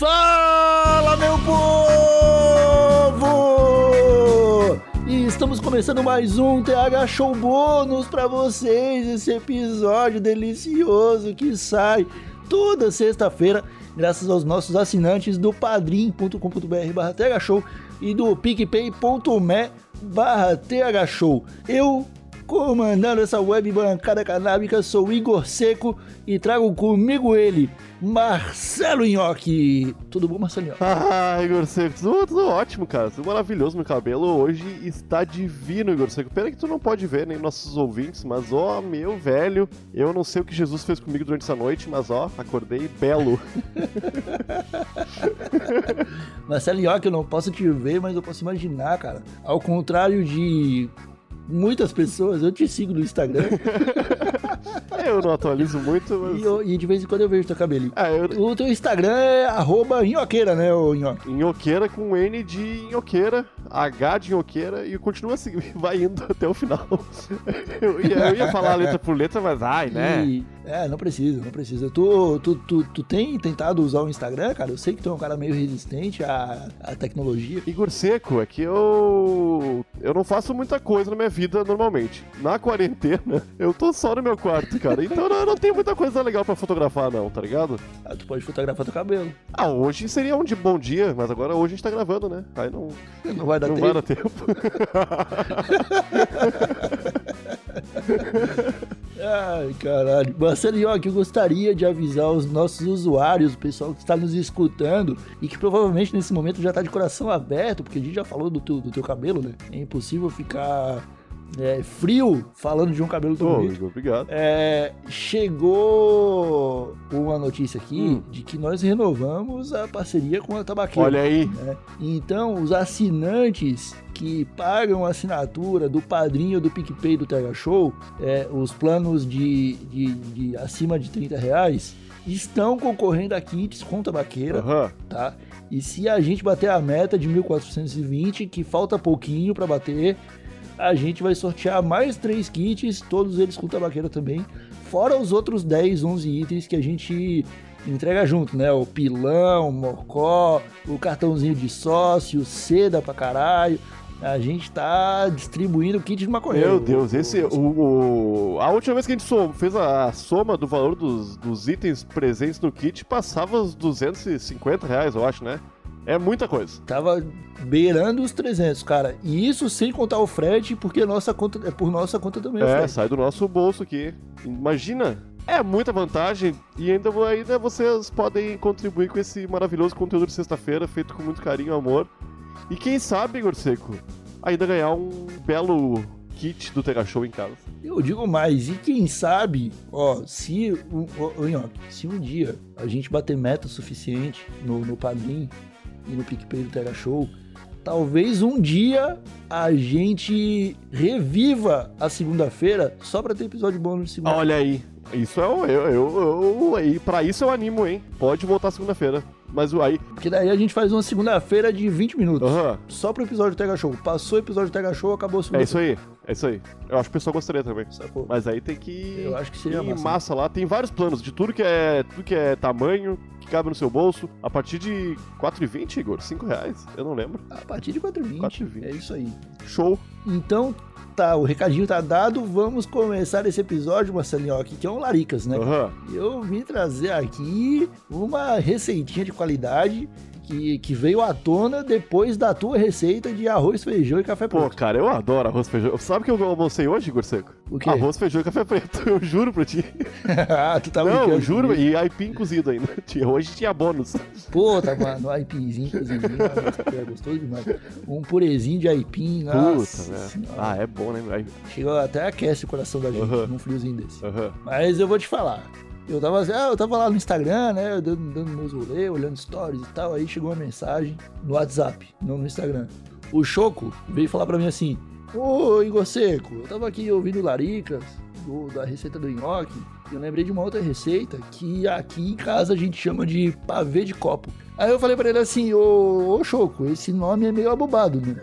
Fala, meu povo! E estamos começando mais um TH Show Bônus para vocês, esse episódio delicioso que sai toda sexta-feira, graças aos nossos assinantes do padrim.com.br barra thshow e do picpay.me barra thshow. Eu comandando essa web bancada canábica, sou Igor Seco e trago comigo ele, Marcelo Nhoque. Tudo bom, Marcelo Nhoque? Ah, Igor Seco, tudo, tudo ótimo, cara. Tudo maravilhoso. Meu cabelo hoje está divino, Igor Seco. Pena que tu não pode ver, nem nossos ouvintes, mas ó, meu velho, eu não sei o que Jesus fez comigo durante essa noite, mas ó, acordei belo. Marcelo Nhoque, eu não posso te ver, mas eu posso imaginar, cara. Ao contrário de muitas pessoas, eu te sigo no Instagram. eu não atualizo muito, mas. E, eu- e de vez em quando eu vejo teu cabelinho. Ah, eu. O teu Instagram é arroba nhoqueira, né, ô nhoque? Nhoqueira com N de nhoqueira, H de nhoqueira e continua assim, vai indo até o final. Eu ia, eu ia falar letra por letra, mas ai, né? E- é, não precisa, não precisa. Tu, tu, tu, tu tem tentado usar o Instagram, cara? Eu sei que tu é um cara meio resistente à, à tecnologia. Igor Seco, é que eu. Eu não faço muita coisa na minha vida normalmente. Na quarentena, eu tô só no meu quarto, cara. Então eu não tenho muita coisa legal pra fotografar, não, tá ligado? Ah, tu pode fotografar teu cabelo. Ah, hoje seria um de bom dia, mas agora hoje a gente tá gravando, né? Aí não, Não vai dar não tempo. vai dar tempo. Ai, caralho. Marcelo eu gostaria de avisar os nossos usuários, o pessoal que está nos escutando e que provavelmente nesse momento já tá de coração aberto, porque a gente já falou do teu, do teu cabelo, né? É impossível ficar é, frio falando de um cabelo tão Ô, bonito. Obrigado. É, chegou uma notícia aqui Hum. de que nós renovamos a parceria com a Tabaqueira. Olha aí. né? Então, os assinantes que pagam a assinatura do padrinho do PicPay do TH Show, é, os planos de, de, de acima de 30 reais, estão concorrendo a kits com tabaqueira, Aham. tá? E se a gente bater a meta de 1420, que falta pouquinho para bater, a gente vai sortear mais três kits, todos eles com tabaqueira também, fora os outros 10, 11 itens que a gente entrega junto, né? O pilão, o mocó, o cartãozinho de sócio, seda pra caralho. A gente tá distribuindo kit de maconheiro. Meu Deus, esse. O, o- a última vez que a gente fez a, a soma do valor dos, dos itens presentes no kit passava os 250 reais, eu acho, né? É muita coisa. Tava beirando os 300, cara. E isso sem contar o frete, porque nossa conta, é por nossa conta também É, sai do nosso bolso aqui. Imagina! É muita vantagem e ainda, ainda vocês podem contribuir com esse maravilhoso conteúdo de sexta-feira, feito com muito carinho e amor. E quem sabe, Igor Seco, ainda ganhar um belo kit do Tega Show em casa. Eu digo mais, e quem sabe, ó, se, um, ó, se um dia a gente bater meta suficiente no, no Padrim e no PicPay do Tega Show, talvez um dia a gente reviva a segunda-feira só pra ter episódio bônus de segunda. Olha aí, isso é o. Eu, eu, eu, e pra isso eu animo, hein? Pode voltar segunda-feira. Mas o aí. Porque daí a gente faz uma segunda-feira de 20 minutos. Aham. Só pro episódio do Tega Show. Passou o episódio do Tega Show, acabou a segunda É isso aí, é isso aí. Eu acho que o pessoal gostaria também. Sacou? Mas aí tem que. Eu acho que seria massa. massa lá. Tem vários planos de tudo que é tudo que é tamanho, cabe no seu bolso. A partir de 4,20, Igor? 5 reais? Eu não lembro. A partir de 4,20. 4,20. É isso aí. Show. Então, tá, o recadinho tá dado. Vamos começar esse episódio, Marcelinho, aqui, que é um Laricas, né? Aham. Eu vim trazer aqui uma receitinha de qualidade que, que veio à tona depois da tua receita de arroz, feijão e café Pô, preto. cara, eu adoro arroz feijão. Sabe o que eu almocei hoje, Igor Seco? O quê? Arroz, feijão e café preto. Eu juro pra ti. ah, tu tá não, eu juro. comigo. E aipim cozido ainda. Hoje tinha bônus. Pô, tá, mano, aipimzinho, cozinho, é gostoso demais. Um purezinho de aipim, Puta, nossa né? Ah, é bom, né? Chega até aquece o coração da gente Aham. num friozinho desse. Mas eu vou te falar. Eu tava, ah, eu tava lá no Instagram, né? Dando, dando meus olhando stories e tal. Aí chegou uma mensagem no WhatsApp, não no Instagram. O Choco veio falar pra mim assim: Ô Igor Seco, eu tava aqui ouvindo Laricas, do- da receita do nhoque. Eu lembrei de uma outra receita que aqui em casa a gente chama de pavê de copo. Aí eu falei pra ele assim: Ô, ô Choco, esse nome é meio abobado, né?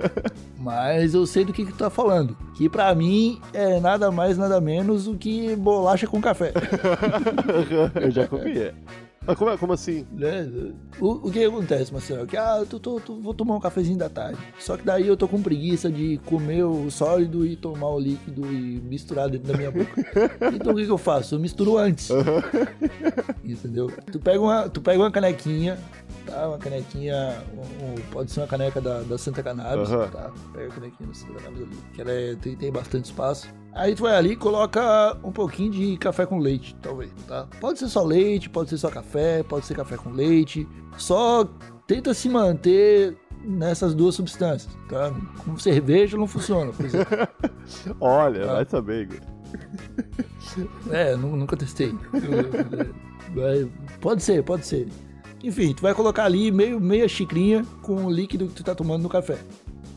Mas eu sei do que, que tu tá falando. Que pra mim é nada mais, nada menos do que bolacha com café. eu já comi. é. Ah, como, é? como assim? Né? O, o que acontece, Marcelo? Que ah, eu tô, tô- tô- vou tomar um cafezinho da tarde. Só que daí eu tô com preguiça de comer o sólido e tomar o líquido e misturar dentro da minha boca. então o que, que eu faço? Eu misturo antes. Entendeu? Tu pega uma, tu pega uma canequinha, tá? Uma canequinha, um- um- pode ser uma caneca da, da Santa Cannabis, Aham. tá? Pega a canequinha da Santa Cannabis ali, que ela é- tem, tem bastante espaço. Aí tu vai ali e coloca um pouquinho de café com leite, talvez, tá? Pode ser só leite, pode ser só café, pode ser café com leite. Só tenta se manter nessas duas substâncias, tá? Com cerveja não funciona, por exemplo. Olha, Ah. vai saber, Igor. É, nu- nunca testei. Pode ser, pode ser. Enfim, tu vai colocar ali meio, meia xicrinha com o líquido que tu tá tomando no café.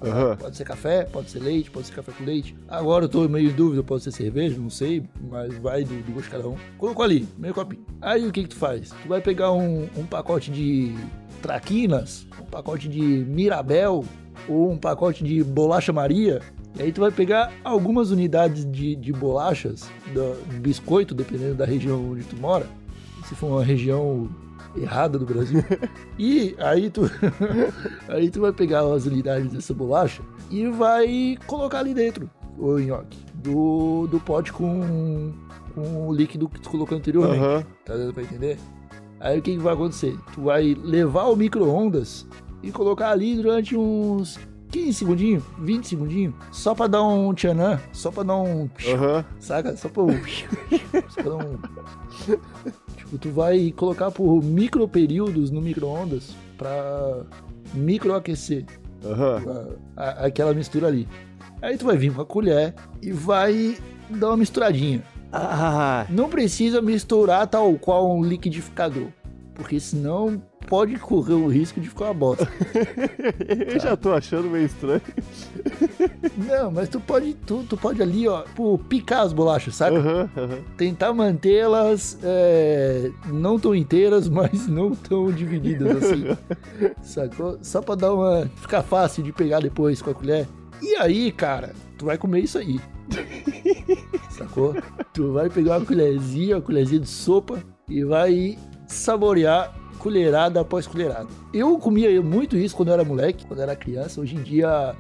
Aham. Pode ser café, pode ser leite, pode ser café com leite. Agora eu tô meio em dúvida, pode ser cerveja, não sei, mas vai do, do gosto de cada um. Colocou ali, meio copinho. Aí o que que tu faz? Tu vai pegar um, um pacote de traquinas, um pacote de Mirabel ou um pacote de bolacha Maria. E aí tu vai pegar algumas unidades de, de bolachas, do biscoito, dependendo da região onde tu mora. Se for uma região errada do Brasil. e aí tu, aí tu vai pegar as unidades dessa bolacha e vai colocar ali dentro, o nhoque, do, do pote com, com o líquido que tu colocou anteriormente. Aham. Tá dando pra entender? Aí o que, que vai acontecer? Tu vai levar o micro-ondas e colocar ali durante uns 15 segundinhos, 20 segundinhos, só pra dar um tchanã, só pra dar um. Aham. Saca? Só pra um. só pra dar um. Tipo, tu vai colocar por micro períodos no micro-ondas pra microaquecer Aham. a- a- aquela mistura ali. Aí tu vai vir com a colher e vai dar uma misturadinha. Ah, Não precisa misturar tal qual um liquidificador, porque senão pode correr o risco de ficar uma bosta. eu já tô achando meio estranho. Não, mas tu pode, tu, tu pode ali, ó, pô, picar as bolachas, sabe? Aham, aham. Tentar mantê-las é, não tão inteiras, mas não tão divididas assim. sacou? Só pra dar uma. ficar fácil de pegar depois com a colher. E aí, cara, tu vai comer isso aí. Sacou? Tu vai pegar uma colherzinha, uma colherzinha de sopa e vai saborear colherada após colherada. Eu comia muito isso quando eu era moleque, quando eu era criança. Hoje em dia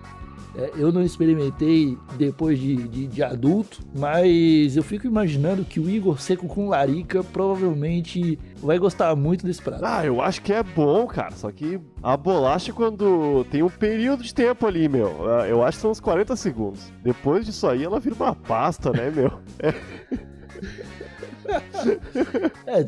é, eu não experimentei depois de, de, de adulto, mas eu fico imaginando que o Igor Seco com larica provavelmente vai gostar muito desse prato. Ah, eu acho que é bom, cara. Só que a bolacha, quando tem um período de tempo ali, meu, ah, eu acho que são uns 40 segundos. Depois disso aí, ela vira uma pasta, né, meu? É,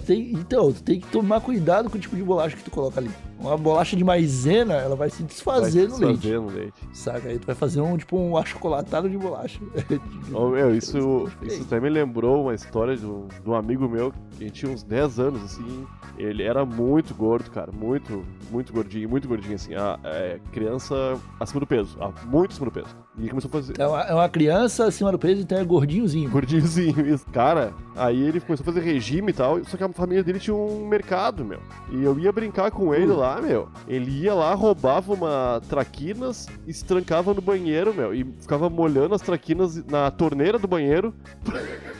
tem, então, tem que tomar cuidado com o tipo de bolacha que tu coloca ali. Uma bolacha de maisena, ela vai se desfazer Vai no leite. desfazer no leite. Saca? Aí tu vai fazer um, tipo, um achocolatado de bolacha. Ô, meu, isso, isso até me lembrou uma história de um, de um amigo meu que tinha uns 10 anos, assim. Ele era muito gordo, cara. Muito, muito gordinho, muito gordinho, assim. A, é, criança acima do peso. ah, muito acima do peso. E começou a fazer. É uma, é uma criança acima do peso, então é gordinhozinho. Gordinhozinho, isso. Cara, aí ele começou a fazer regime e tal, só que a família dele tinha um mercado, meu. E eu ia brincar com ele Hum. lá, meu. Ele ia lá, roubava uma traquinas e se trancava no banheiro, meu. E ficava molhando as traquinas na torneira do banheiro.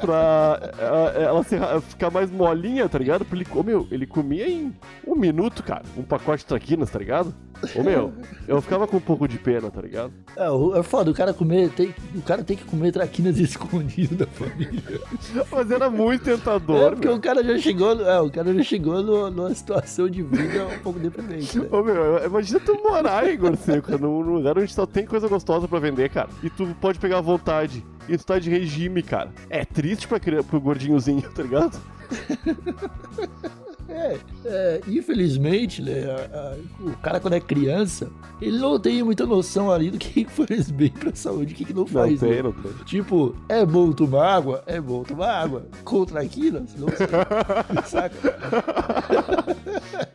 pra eh, ela se- ficar mais molinha, tá ligado? Porque ele, ô, meu, ele comia em um minuto, cara, um pacote de traquinas, tá ligado? Ô, meu, eu ficava com um pouco de pena, tá ligado? É, é foda, o cara comer, tem, o cara tem que comer traquinas escondido da família. Mas era muito É, tentador, porque meu. o cara já chegou, é, o cara já chegou no- numa situação de vida um pouco deprimente, né? Ô, meu, imagina tu morar, Igor Seco, num lugar onde só tem coisa gostosa pra vender, cara. E tu pode pegar à vontade. E tu tá de regime, cara. É triste pra, pro gordinhozinho, tá ligado? É, é, infelizmente, né, a- a- o cara quando é criança, ele não tem muita noção ali do que faz bem pra saúde, o que, que não Não faz. tem, né? não tem. Tipo, é bom tomar água? É bom tomar água. Contra aquilo? Não sei. Saca?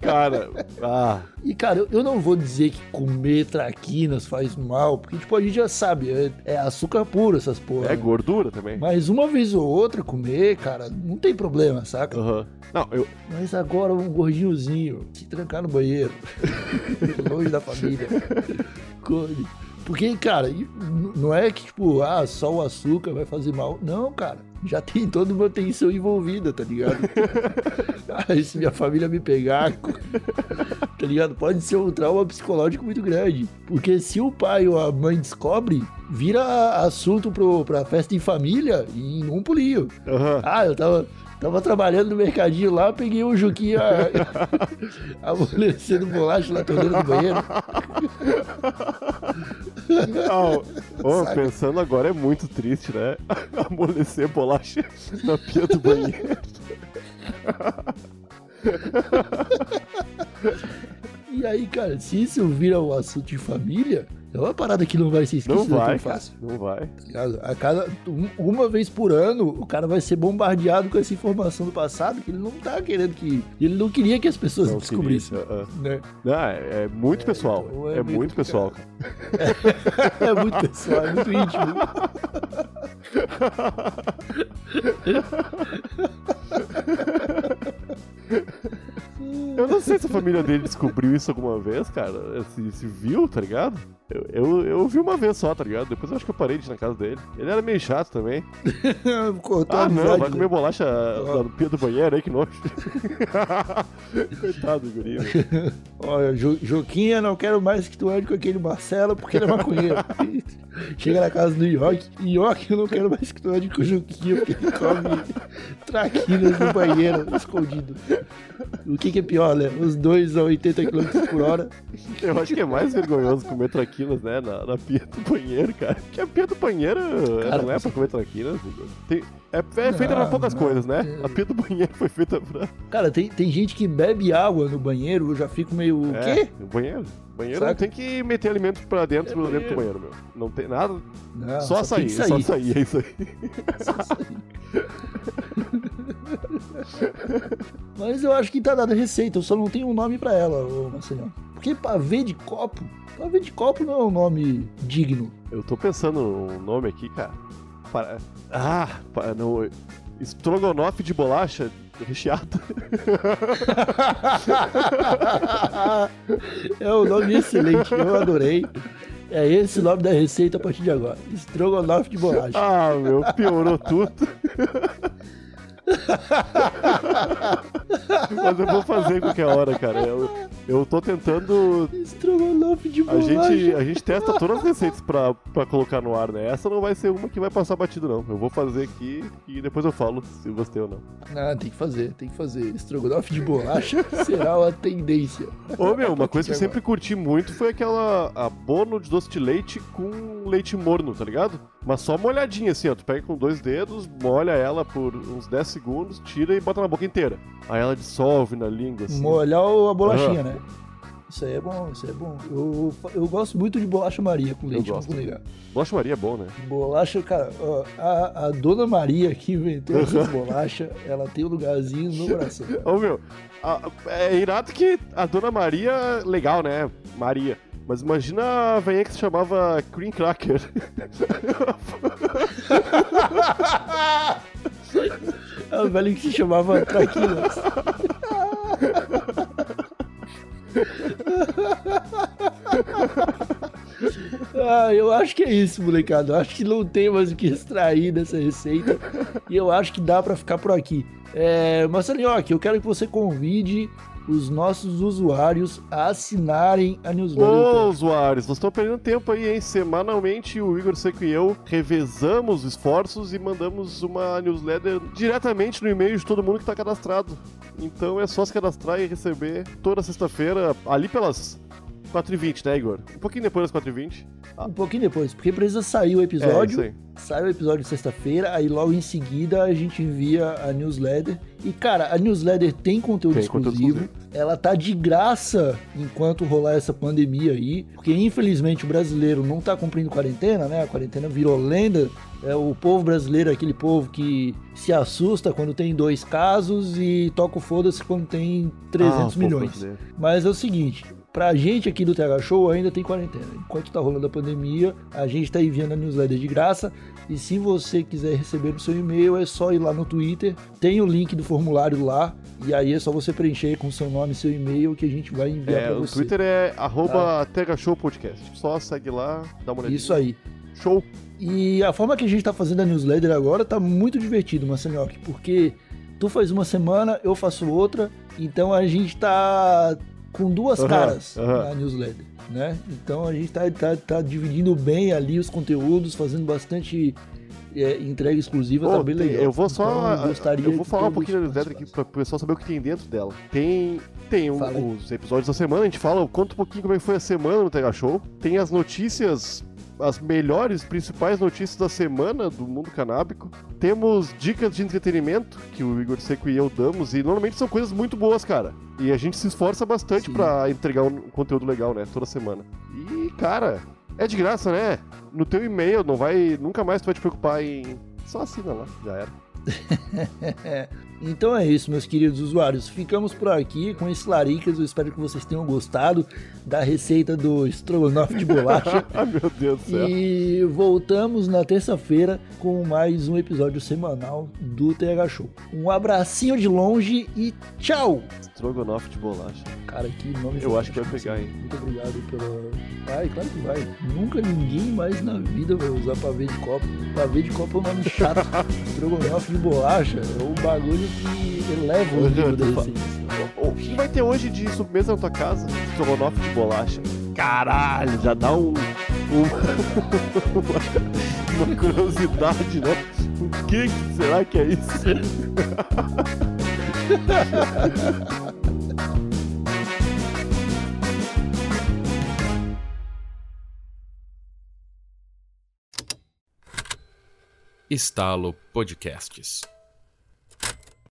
Cara, ah, E, cara, eu, eu não vou dizer que comer traquinas faz mal, porque, tipo, a gente já sabe, é, é açúcar puro essas porra. é gordura também. Mas uma vez ou outra comer, cara, não tem problema, saca? Aham. Não, eu. Mas agora um gordinhozinho, se trancar no banheiro, longe da família, come. Porque, cara, não é que, tipo, ah, só o açúcar vai fazer mal. Não, cara. já tem toda uma tensão envolvida, tá ligado? ah, se minha família me pegar, tá ligado? Pode ser um trauma psicológico muito grande. Porque se o pai ou a mãe descobre, vira assunto pro, pra festa em família em um pulinho. Aham. Ah, eu tava, tava trabalhando no mercadinho lá, peguei o Juquinha amolecendo bolacha na torneira do banheiro. Ô, Saca. pensando agora é muito triste, né? Amolecer bolacha na pia do banheiro. E aí, cara, se isso vira um assunto de família, é uma parada que não vai ser Não esquecida vai, tão cara. fácil. Não vai. A cada, um- uma vez por ano, o cara vai ser bombardeado com essa informação do passado que ele não tá querendo que. Ele não queria que as pessoas Não descobrissem. queria, Né? Não, é, é muito pessoal. então É, é meio muito pessoal, cara. É muito pessoal, é muito íntimo. Eu não sei se a família dele descobriu isso alguma vez, cara. Se, se viu, tá ligado? Eu, eu, eu vi uma vez só, tá ligado? Depois eu acho que eu parei de ir na casa dele. Ele era meio chato também. Cortou a Ah, não, vai né? comer bolacha no pia do banheiro aí, que nojo. Coitado do guri. Olha, Jo- Joquinha, não quero mais que tu ande com aquele Marcelo porque ele é maconheiro. Chega na casa do York, York, eu não quero mais que tu ande com o porque ele come traquinas no banheiro, escondido. O que, que é pior, né? Os dois a 80 km por hora. Eu acho que é mais vergonhoso comer traquinas, né? Na, na pia do banheiro, cara. Porque a pia do banheiro Cara, não é pra comer traquinas. Tem- é, é feita pra poucas não. coisas, né? A pia do banheiro foi feita pra. Cara, tem, tem gente que bebe água no banheiro, eu já fico meio. O É, quê? no banheiro. Banheiro Saca? não tem que meter alimento pra dentro, É dentro do banheiro, meu. Não tem nada. Não, só tem açaí, que só açaí, é isso aí. Mas eu acho que tá dada a receita, eu só não tenho um nome pra ela, ô Marcelinho. Porque pavê de copo, pavê de copo não é um nome digno. Eu tô pensando num nome aqui, cara. Para- Ah, pa- no... estrogonofe de bolacha recheado. é um nome excelente, eu adorei. É esse o nome da receita a partir de agora. Estrogonofe de bolacha. Ah, meu, piorou tudo. Mas eu vou fazer qualquer hora, cara. Eu, eu tô tentando. Estrogonofe de A bolacha. gente, a gente testa todas as receitas pra, pra colocar no ar, né? Essa não vai ser uma que vai passar batido, não. Eu vou fazer aqui e depois eu falo se gostei ou não. Ah, tem que fazer, tem que fazer. Estrogonofe de bolacha será uma tendência. Ô, meu, uma coisa que eu sempre curti muito foi aquela abono de doce de leite com leite morno, tá ligado? Mas só molhadinha assim, ó. Tu pega com dois dedos, molha ela por uns 10 segundos, tira e bota na boca inteira. Aí ela dissolve na língua, assim. Molhar a bolachinha, Aham. né? Isso aí é bom, isso aí é bom. Eu, eu gosto muito de bolacha Maria com leite, gosto. vou negar. Bolacha Maria é bom, né? Bolacha, cara, ó, a, a dona Maria que inventou essas bolachas, ela tem um lugarzinho no coração. Ô, meu, a- é irado que a Dona Maria, legal, né? Maria. Mas imagina a velhinha que se chamava Cream Cracker. O velho que se chamava Traquinas. Ah, eu acho que é isso, molecada. Eu acho que não tem mais o que extrair dessa receita. E eu acho que dá pra ficar por aqui. É, Marcelinho, eu quero que você convide os nossos usuários a assinarem a newsletter. Ô, usuários, nós estamos perdendo tempo aí, hein? Semanalmente, o Igor Seco e eu revezamos esforços e mandamos uma newsletter diretamente no e-mail de todo mundo que está cadastrado. Então é só se cadastrar e receber toda sexta-feira, ali pelas 4h20, né, Igor? Um pouquinho depois das 4h20. Um pouquinho depois, porque precisa sair o É, episódio. aí. Sai o episódio sexta-feira, aí logo em seguida a gente envia a newsletter. E cara, a newsletter tem conteúdo, Tem conteúdo exclusivo. exclusivo. Ela tá de graça enquanto rolar essa pandemia aí, porque infelizmente o brasileiro não tá cumprindo quarentena, né? A quarentena virou lenda. É o povo brasileiro, é aquele povo que se assusta quando tem dois casos e toca o foda-se quando tem 300 Ah, milhões. Mas é o seguinte, pra gente aqui do TH Show ainda tem quarentena. Enquanto tá rolando a pandemia, a gente tá enviando a newsletter de graça. E se você quiser receber no seu e-mail, é só ir lá no Twitter. Tem o link do formulário lá. E aí é só você preencher com seu nome e seu e-mail que a gente vai enviar É, pra o você. Twitter é arroba Tega Show Podcast. Só segue lá, dá uma olhadinha. Isso aí. Show. E a forma que a gente tá fazendo a newsletter agora tá muito divertido, Marcelinhoque, porque tu faz uma semana, eu faço outra, então a gente tá com duas Aham, caras aham. na newsletter, né? Então a gente tá, tá, tá dividindo bem ali os conteúdos, fazendo bastante é, entrega exclusiva, Ô, tá bem legal. eu vou só. Então, eu, gostaria eu vou falar um pouquinho da newsletter aqui para o pessoal saber o que tem dentro dela. Tem, tem um- os episódios da semana, a gente fala, conta um pouquinho como é que foi a semana no Tega Show. Tem as notícias, as melhores, principais notícias da semana do mundo canábico. Temos dicas de entretenimento que o Igor Seco e eu damos, e normalmente são coisas muito boas, cara. E a gente se esforça bastante pra entregar um conteúdo legal, né? Toda semana. E, cara, é de graça, né? No teu e-mail, não vai. Nunca mais tu vai te preocupar em. Só assina lá, já era. Então é isso, meus queridos usuários. Ficamos por aqui com esse Laricas. Eu espero que vocês tenham gostado da receita do estrogonofe de bolacha. Ai, meu Deus do céu. E voltamos na terça-feira com mais um episódio semanal do TH Show. Um abracinho de longe e tchau! Estrogonofe de bolacha. Cara, que nome Eu acho que vai pegar, hein? Muito obrigado pela. Vai, claro que vai. Nunca ninguém mais na vida vai usar pavê de copo. Pavê de copo é um nome chato. Estrogonofe de bolacha é um bagulho que eleva o nível da. O que vai ter hoje de sobremesa na tua casa? Estrogonofe de bolacha. Caralho, já dá um. um- uma curiosidade, né? O que que será que é isso? Estalo Podcasts.